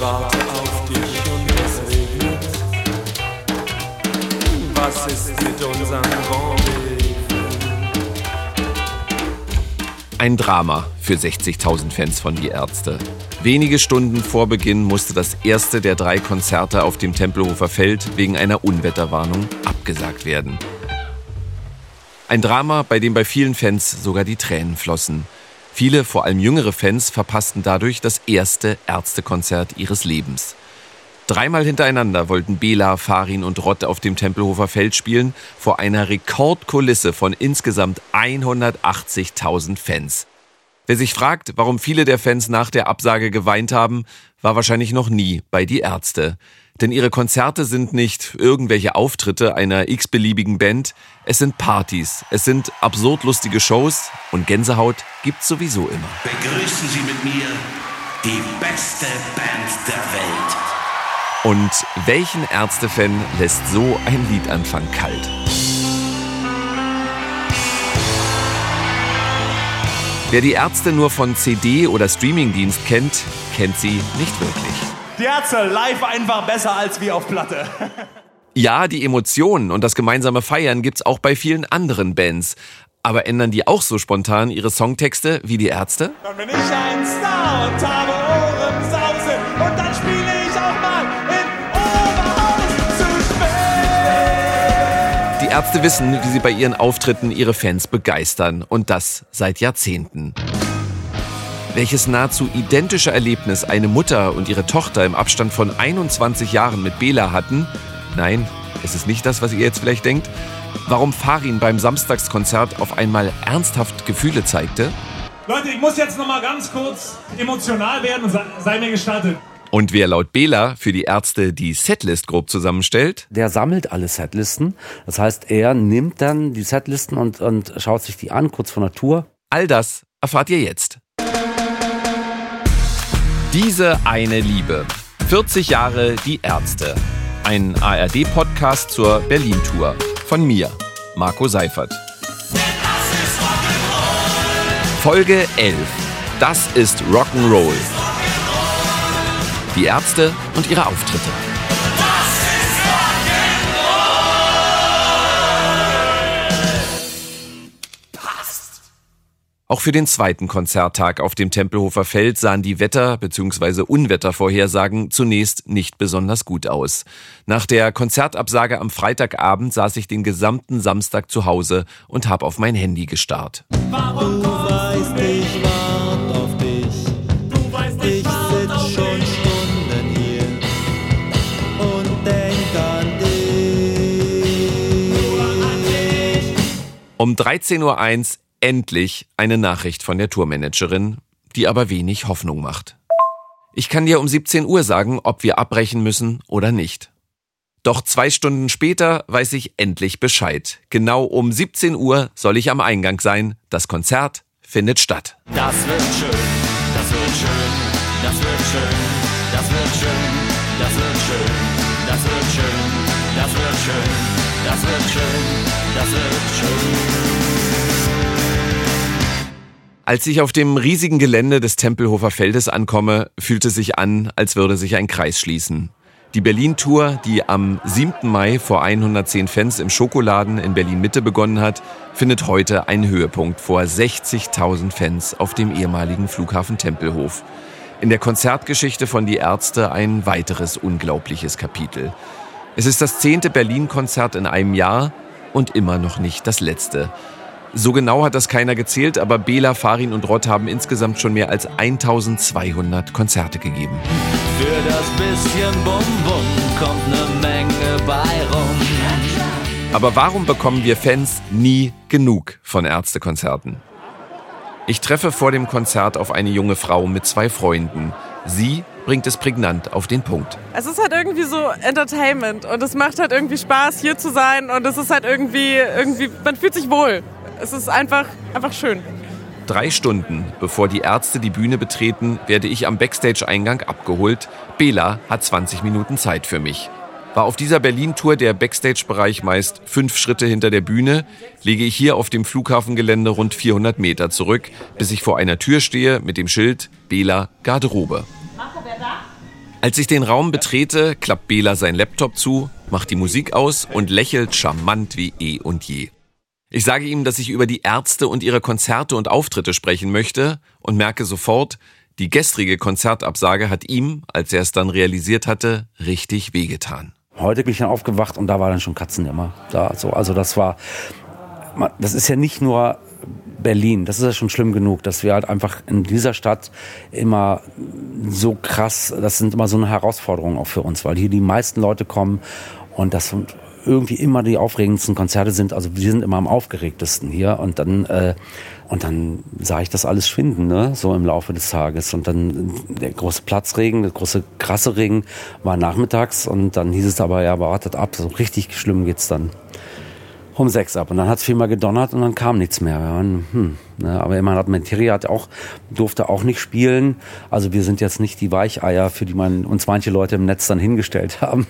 Warte auf dich und es regnet. Was ist mit unserem Rendezvous? Ein Drama für 60.000 Fans von Die Ärzte. Wenige Stunden vor Beginn musste das erste der drei Konzerte auf dem Tempelhofer Feld wegen einer Unwetterwarnung abgesagt werden. Ein Drama, bei dem bei vielen Fans sogar die Tränen flossen. Viele, vor allem jüngere Fans, verpassten dadurch das erste Ärztekonzert ihres Lebens. Dreimal hintereinander wollten Bela, Farin und Rott auf dem Tempelhofer Feld spielen, vor einer Rekordkulisse von insgesamt 180.000 Fans. Wer sich fragt, warum viele der Fans nach der Absage geweint haben, war wahrscheinlich noch nie bei die Ärzte. Denn ihre Konzerte sind nicht irgendwelche Auftritte einer x-beliebigen Band, es sind Partys, es sind absurd lustige Shows und Gänsehaut gibt's sowieso immer. Begrüßen Sie mit mir die beste Band der Welt. Und welchen Ärztefan lässt so ein Liedanfang kalt? Wer die Ärzte nur von CD oder Streamingdienst kennt, kennt sie nicht wirklich. Die Ärzte live einfach besser als wie auf Platte. Ja, die Emotionen und das gemeinsame Feiern gibt's auch bei vielen anderen Bands. Aber ändern die auch so spontan ihre Songtexte wie die Ärzte? Dann bin ich ein Star und habe Ohrensause und dann spiele ich auch mal in Oberhaus zu spät. Die Ärzte wissen, wie sie bei ihren Auftritten ihre Fans begeistern. Und das seit Jahrzehnten. Welches nahezu identische Erlebnis eine Mutter und ihre Tochter im Abstand von 21 Jahren mit Bela hatten, nein, es ist nicht das, was ihr jetzt vielleicht denkt, warum Farin beim Samstagskonzert auf einmal ernsthaft Gefühle zeigte Leute, ich muss jetzt noch mal ganz kurz emotional werden und sei, sei mir gestattet. und wer laut Bela für die Ärzte die Setlist grob zusammenstellt, Der sammelt alle Setlisten. Das heißt, er nimmt dann die Setlisten und, und schaut sich die an, kurz vor der Tour. all das erfahrt ihr jetzt. Diese eine Liebe. 40 Jahre die Ärzte. Ein ARD-Podcast zur Berlin-Tour. Von mir, Marco Seifert. Folge 11. Das ist Rock'n'Roll. Die Ärzte und ihre Auftritte. Auch für den zweiten Konzerttag auf dem Tempelhofer Feld sahen die Wetter- bzw. Unwettervorhersagen zunächst nicht besonders gut aus. Nach der Konzertabsage am Freitagabend saß ich den gesamten Samstag zu Hause und habe auf mein Handy gestarrt. Warum kommst du nicht? Ich wart auf dich. Du weißt, ich, Ich warte auf sitz schon dich. Stunden hier und denk an dich. Um 13.01 Uhr endlich eine Nachricht von der Tourmanagerin, die aber wenig Hoffnung macht. Ich kann dir um 17 Uhr sagen, ob wir abbrechen müssen oder nicht. Doch zwei Stunden später weiß ich endlich Bescheid. Genau um 17 Uhr soll ich am Eingang sein. Das Konzert findet statt. Das wird schön, das wird schön, das wird schön, das wird schön, das wird schön, das wird schön, das wird schön, das wird schön, das wird schön. Als ich auf dem riesigen Gelände des Tempelhofer Feldes ankomme, fühlt es sich an, als würde sich ein Kreis schließen. Die Berlin-Tour, die am 7. Mai vor 110 Fans im Schokoladen in Berlin-Mitte begonnen hat, findet heute einen Höhepunkt vor 60.000 Fans auf dem ehemaligen Flughafen Tempelhof. In der Konzertgeschichte von Die Ärzte ein weiteres unglaubliches Kapitel. Es ist das zehnte Berlin-Konzert in einem Jahr und immer noch nicht das letzte. So genau hat das keiner gezählt, aber Bela, Farin und Rott haben insgesamt schon mehr als 1200 Konzerte gegeben. Für das bisschen Bum-Bum kommt ne Menge bei rum. Aber warum bekommen wir Fans nie genug von Ärztekonzerten? Ich treffe vor dem Konzert auf eine junge Frau mit zwei Freunden. Sie bringt es prägnant auf den Punkt. Es ist halt irgendwie so Entertainment und es macht halt irgendwie Spaß, hier zu sein und es ist halt irgendwie, irgendwie, man fühlt sich wohl. Es ist einfach, einfach schön. Drei Stunden bevor die Ärzte die Bühne betreten, werde ich am Backstage-Eingang abgeholt. Bela hat 20 Minuten Zeit für mich. War auf dieser Berlin-Tour der Backstage-Bereich meist fünf Schritte hinter der Bühne, lege ich hier auf dem Flughafengelände rund 400 Meter zurück, bis ich vor einer Tür stehe mit dem Schild Bela Garderobe. Als ich den Raum betrete, klappt Bela sein Laptop zu, macht die Musik aus und lächelt charmant wie eh und je. Ich sage ihm, dass ich über die Ärzte und ihre Konzerte und Auftritte sprechen möchte und merke sofort, die gestrige Konzertabsage hat ihm, als er es dann realisiert hatte, richtig wehgetan. Heute bin ich dann aufgewacht und da war dann schon Katzenjammer. Da, so, also das war, das ist ja nicht nur Berlin. Das ist ja schon schlimm genug, dass wir halt einfach in dieser Stadt immer so krass, das sind immer so eine Herausforderung auch für uns, weil hier die meisten Leute kommen und das irgendwie immer die aufregendsten Konzerte sind. Also wir sind immer am aufgeregtesten hier und dann äh, und dann sah ich das alles schwinden, ne, so im Laufe des Tages. Und dann der große Platzregen, der große krasse Regen war nachmittags und dann hieß es aber, ja, wartet ab, so richtig schlimm geht's dann um sechs ab. Und dann hat es viermal gedonnert und dann kam nichts mehr. Waren, hm, ne, aber immerhin hat Materia hat auch, durfte auch nicht spielen. Also wir sind jetzt nicht die Weicheier, für die man uns manche Leute im Netz dann hingestellt haben.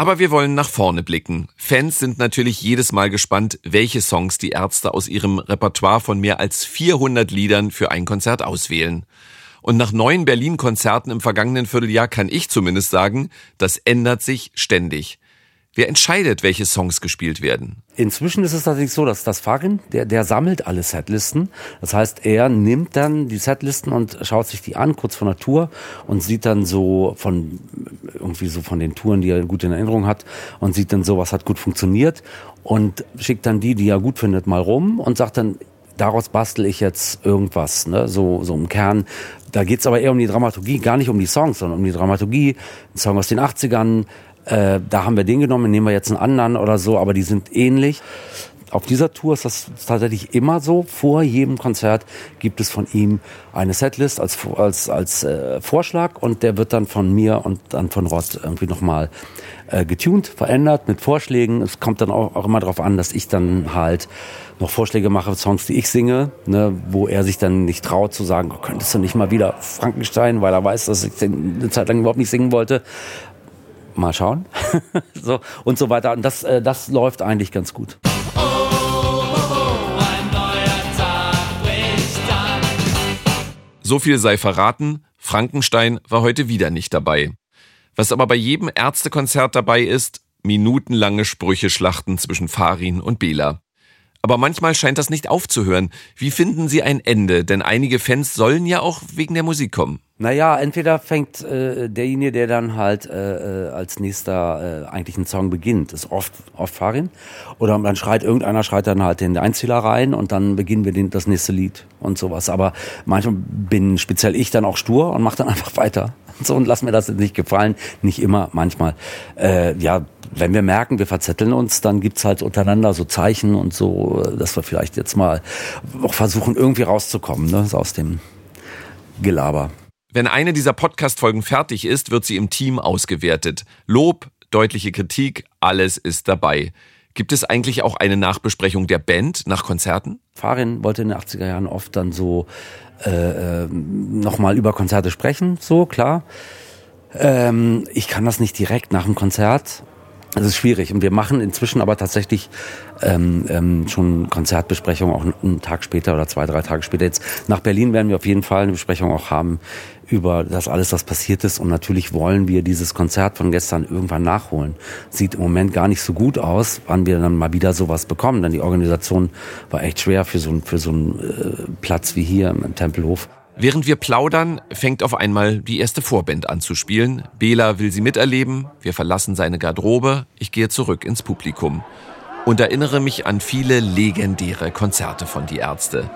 Aber wir wollen nach vorne blicken. Fans sind natürlich jedes Mal gespannt, welche Songs die Ärzte aus ihrem Repertoire von mehr als 400 Liedern für ein Konzert auswählen. Und nach neun Berlin-Konzerten im vergangenen Vierteljahr kann ich zumindest sagen, das ändert sich ständig. Wer entscheidet, welche Songs gespielt werden? Inzwischen ist es tatsächlich so, dass das Farin, der, der sammelt alle Setlisten. Das heißt, er nimmt dann die Setlisten und schaut sich die an, kurz vor der Tour, und sieht dann so von, irgendwie so von den Touren, die er gut in Erinnerung hat, und sieht dann so, was hat gut funktioniert, und schickt dann die, die er gut findet, mal rum und sagt dann, daraus bastel ich jetzt irgendwas, ne? so, so im Kern. Da geht's aber eher um die Dramaturgie, gar nicht um die Songs, sondern um die Dramaturgie. Ein Song aus den 80ern, äh, da haben wir den genommen, nehmen wir jetzt einen anderen oder so, aber die sind ähnlich. Auf dieser Tour ist das tatsächlich immer so. Vor jedem Konzert gibt es von ihm eine Setlist als, als, als äh, Vorschlag und der wird dann von mir und dann von Rod irgendwie nochmal äh, getuned, verändert mit Vorschlägen. Es kommt dann auch, auch immer darauf an, dass ich dann halt noch Vorschläge mache, Songs, die ich singe, ne, wo er sich dann nicht traut zu sagen, könntest du nicht mal wieder Frankenstein, weil er weiß, dass ich den eine Zeit lang überhaupt nicht singen wollte mal schauen. so und so weiter. Und das, äh, das läuft eigentlich ganz gut. So viel sei verraten, Frankenstein war heute wieder nicht dabei. Was aber bei jedem Ärztekonzert dabei ist, minutenlange Sprüche-Schlachten zwischen Farin und Bela. Aber manchmal scheint das nicht aufzuhören. Wie finden Sie ein Ende? Denn einige Fans sollen ja auch wegen der Musik kommen. Naja, entweder fängt äh, derjenige, der dann halt äh, äh, als nächster äh, eigentlich einen Song beginnt, ist oft oft Farin, oder dann schreit irgendeiner schreit dann halt den Einzähler rein und dann beginnen wir den, das nächste Lied und sowas. Aber manchmal bin speziell ich dann auch stur und mache dann einfach weiter so und lass mir das nicht gefallen. Nicht immer, manchmal. Äh, ja, wenn wir merken, wir verzetteln uns, dann gibt's halt untereinander so Zeichen und so, dass wir vielleicht jetzt mal auch versuchen, irgendwie rauszukommen ne, aus dem Gelaber. Wenn eine dieser Podcast-Folgen fertig ist, wird sie im Team ausgewertet. Lob, deutliche Kritik, alles ist dabei. Gibt es eigentlich auch eine Nachbesprechung der Band nach Konzerten? Farin wollte in den 80er Jahren oft dann so äh, äh nochmal über Konzerte sprechen, so klar. Ähm, ich kann das nicht direkt nach dem Konzert. Das ist schwierig. Und wir machen inzwischen aber tatsächlich ähm, ähm, schon Konzertbesprechungen auch einen Tag später oder zwei, drei Tage später. Jetzt nach Berlin werden wir auf jeden Fall eine Besprechung auch haben über das alles, was passiert ist. Und natürlich wollen wir dieses Konzert von gestern irgendwann nachholen. Sieht im Moment gar nicht so gut aus, wann wir dann mal wieder sowas bekommen. Denn die Organisation war echt schwer für so, für so einen äh, Platz wie hier im Tempelhof. Während wir plaudern, fängt auf einmal die erste Vorband an zu spielen. Bela will sie miterleben. Wir verlassen seine Garderobe. Ich gehe zurück ins Publikum und erinnere mich an viele legendäre Konzerte von Die Ärzte.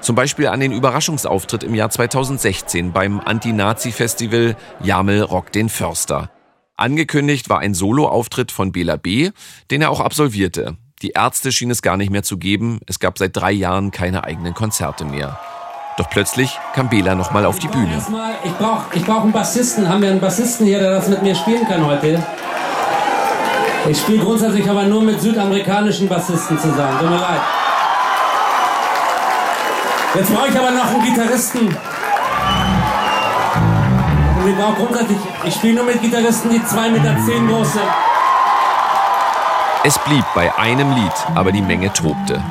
Zum Beispiel an den Überraschungsauftritt im Jahr 2016 beim Anti-Nazi-Festival Jamel Rock den Förster. Angekündigt war ein Soloauftritt von Bela B., den er auch absolvierte. Die Ärzte schien es gar nicht mehr zu geben. Es gab seit drei Jahren keine eigenen Konzerte mehr. Doch plötzlich kam Bela nochmal auf die Bühne. Ich brauche ich brauch einen Bassisten. Haben wir einen Bassisten hier, der das mit mir spielen kann heute? Ich spiele grundsätzlich aber nur mit südamerikanischen Bassisten zusammen. Tut mir leid. Jetzt brauche ich aber noch einen Gitarristen. Und ich brauche grundsätzlich, ich spiele nur mit Gitarristen, die 2,10 Meter zehn groß sind. Es blieb bei einem Lied, aber die Menge tobte.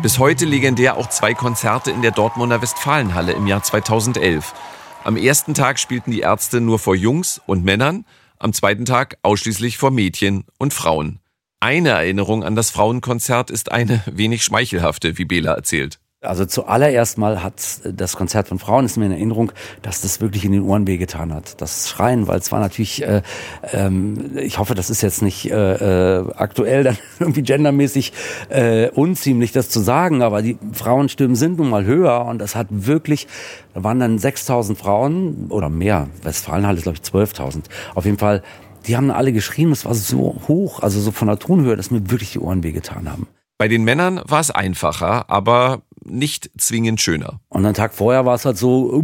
Bis heute legendär auch zwei Konzerte in der Dortmunder Westfalenhalle im Jahr 2011. Am ersten Tag spielten die Ärzte nur vor Jungs und Männern, am zweiten Tag ausschließlich vor Mädchen und Frauen. Eine Erinnerung an das Frauenkonzert ist eine wenig schmeichelhafte, wie Bela erzählt. Also zuallererst mal hat das Konzert von Frauen ist mir in Erinnerung, dass das wirklich in den Ohren wehgetan hat. Das Schreien, weil es war natürlich, äh, ähm, ich hoffe, das ist jetzt nicht äh, äh, aktuell dann irgendwie gendermäßig äh, unziemlich, das zu sagen, aber die Frauenstimmen sind nun mal höher und das hat wirklich, da waren dann 6000 Frauen oder mehr, Westfalenhalle ist glaube ich 12.000. Auf jeden Fall, die haben alle geschrien, es war so hoch, also so von der Tonhöhe, dass mir wirklich die Ohren wehgetan haben. Bei den Männern war es einfacher, aber nicht zwingend schöner. Und einen Tag vorher war es halt so,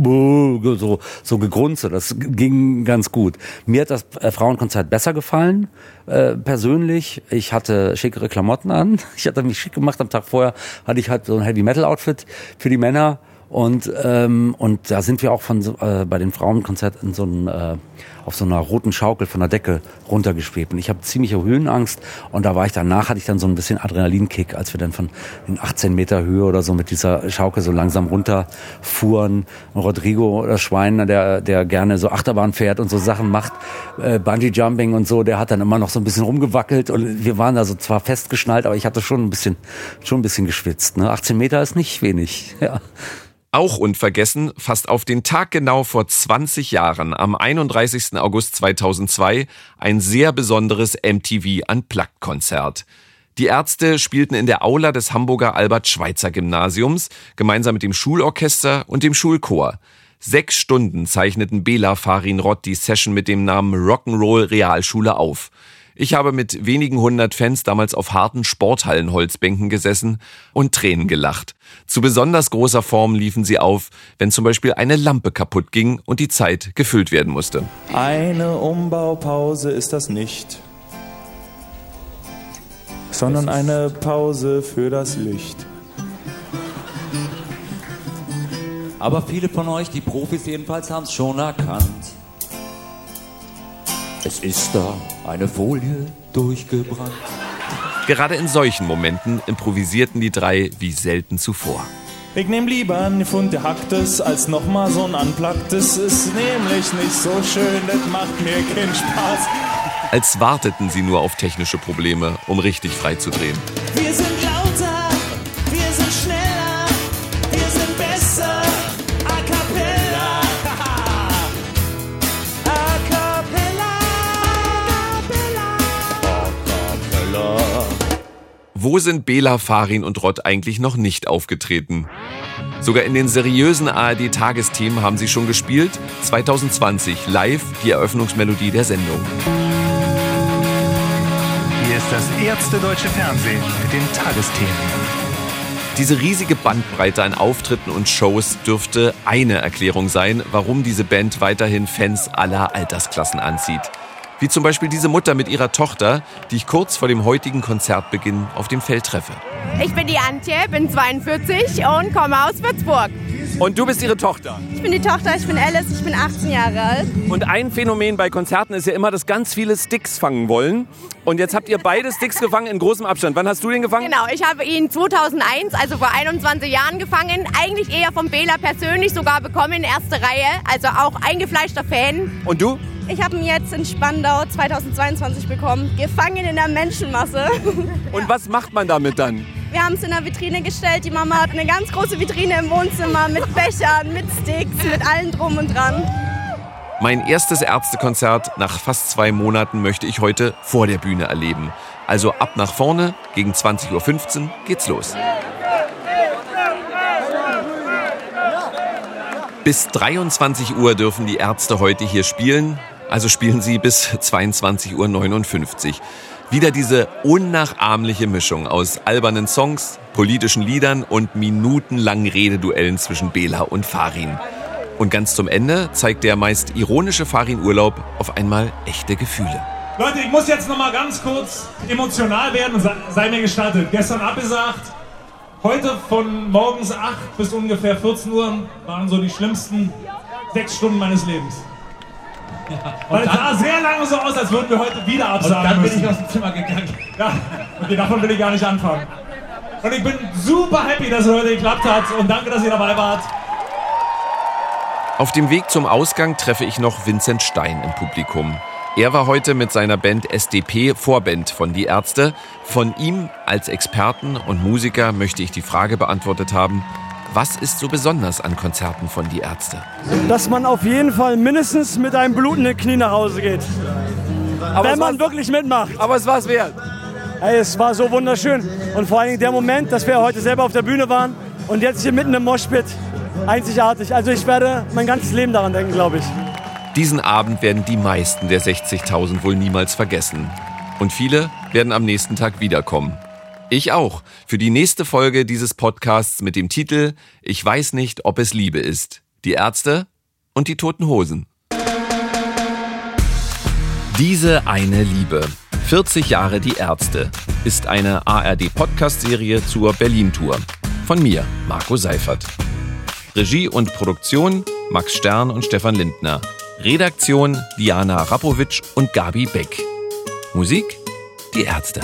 so, so gegrunzt. Das ging ganz gut. Mir hat das äh, Frauenkonzert besser gefallen, äh, persönlich. Ich hatte schickere Klamotten an. Ich hatte mich schick gemacht. Am Tag vorher hatte ich halt so ein Heavy-Metal-Outfit für die Männer. Und, ähm, und da sind wir auch von äh, bei den Frauenkonzerten in so einem, äh, auf so einer roten Schaukel von der Decke runtergeschwebt. Und ich habe ziemliche Höhenangst und da war ich danach, hatte ich dann so ein bisschen Adrenalinkick, als wir dann von in 18 Meter Höhe oder so mit dieser Schaukel so langsam runterfuhren. Rodrigo, das Schwein, der, der gerne so Achterbahn fährt und so Sachen macht, äh, Bungee Jumping und so, der hat dann immer noch so ein bisschen rumgewackelt und wir waren da so zwar festgeschnallt, aber ich hatte schon ein bisschen, schon ein bisschen geschwitzt. Ne? 18 Meter ist nicht wenig, ja. Auch unvergessen, fast auf den Tag genau vor 20 Jahren, am 31. August 2002, ein sehr besonderes MTV Unplugged Konzert. Die Ärzte spielten in der Aula des Hamburger Albert-Schweitzer-Gymnasiums gemeinsam mit dem Schulorchester und dem Schulchor. Sechs Stunden zeichneten Bela Farin Rott die Session mit dem Namen Rock'n'Roll Realschule auf. Ich habe mit wenigen hundert Fans damals auf harten Sporthallenholzbänken gesessen und Tränen gelacht. Zu besonders großer Form liefen sie auf, wenn zum Beispiel eine Lampe kaputt ging und die Zeit gefüllt werden musste. Eine Umbaupause ist das nicht, sondern eine Pause für das Licht. Aber viele von euch, die Profis jedenfalls, haben es schon erkannt. Es ist da eine Folie durchgebrannt. Gerade in solchen Momenten improvisierten die drei wie selten zuvor. Ich nehm lieber einen Pfund gehacktes als nochmal so ein Unpluggtes. Ist nämlich nicht so schön, das macht mir keinen Spaß. Als warteten sie nur auf technische Probleme, um richtig freizudrehen. Wir sind lauter, Wo sind Bela, Farin und Rott eigentlich noch nicht aufgetreten? Sogar in den seriösen ARD-Tagesthemen haben sie schon gespielt. 2020 live die Eröffnungsmelodie der Sendung. Hier ist das erste deutsche Fernsehen mit den Tagesthemen. Diese riesige Bandbreite an Auftritten und Shows dürfte eine Erklärung sein, warum diese Band weiterhin Fans aller Altersklassen anzieht. Wie zum Beispiel diese Mutter mit ihrer Tochter, die ich kurz vor dem heutigen Konzertbeginn auf dem Feld treffe. Ich bin die Antje, bin 42 und komme aus Würzburg. Und du bist ihre Tochter. Ich bin die Tochter, ich bin Alice, ich bin 18 Jahre alt. Und ein Phänomen bei Konzerten ist ja immer, dass ganz viele Sticks fangen wollen. Und jetzt habt ihr beide Sticks gefangen in großem Abstand. Wann hast du den gefangen? Genau, ich habe ihn 2001, also vor 21 Jahren gefangen. Eigentlich eher vom Bela persönlich sogar bekommen, erste Reihe. Also auch eingefleischter Fan. Und du? Ich habe ihn jetzt in Spandau 2022 bekommen. Gefangen in der Menschenmasse. Und was macht man damit dann? Wir haben es in der Vitrine gestellt. Die Mama hat eine ganz große Vitrine im Wohnzimmer mit Bechern, mit Sticks, mit allem drum und dran. Mein erstes Ärztekonzert nach fast zwei Monaten möchte ich heute vor der Bühne erleben. Also ab nach vorne, gegen 20.15 Uhr geht's los. Bis 23 Uhr dürfen die Ärzte heute hier spielen. Also spielen sie bis 22.59 Uhr. Wieder diese unnachahmliche Mischung aus albernen Songs, politischen Liedern und minutenlangen Rededuellen zwischen Bela und Farin. Und ganz zum Ende zeigt der meist ironische Farin-Urlaub auf einmal echte Gefühle. Leute, ich muss jetzt noch mal ganz kurz emotional werden sei mir gestattet. Gestern abgesagt, heute von morgens 8 bis ungefähr 14 Uhr waren so die schlimmsten sechs Stunden meines Lebens. Weil es sah sehr lange so aus, als würden wir heute wieder absagen Und dann bin müssen. ich aus dem Zimmer gegangen. Ja, okay, davon will ich gar nicht anfangen. Und ich bin super happy, dass es heute geklappt hat und danke, dass ihr dabei wart. Auf dem Weg zum Ausgang treffe ich noch Vincent Stein im Publikum. Er war heute mit seiner Band SDP Vorband von Die Ärzte. Von ihm als Experten und Musiker möchte ich die Frage beantwortet haben, was ist so besonders an Konzerten von Die Ärzte? Dass man auf jeden Fall mindestens mit einem blutenden Knie nach Hause geht. Aber wenn man wirklich mitmacht. Aber es war es wert. Ey, es war so wunderschön. Und vor allen Dingen der Moment, dass wir heute selber auf der Bühne waren und jetzt hier mitten im Moshpit, einzigartig. Also ich werde mein ganzes Leben daran denken, glaube ich. Diesen Abend werden die meisten der 60.000 wohl niemals vergessen. Und viele werden am nächsten Tag wiederkommen. Ich auch. Für die nächste Folge dieses Podcasts mit dem Titel Ich weiß nicht, ob es Liebe ist. Die Ärzte und die Toten Hosen. Diese eine Liebe. 40 Jahre die Ärzte ist eine ARD-Podcast-Serie zur Berlin-Tour. Von mir, Marco Seifert. Regie und Produktion Max Stern und Stefan Lindner. Redaktion Diana Rapowitsch und Gabi Beck. Musik Die Ärzte.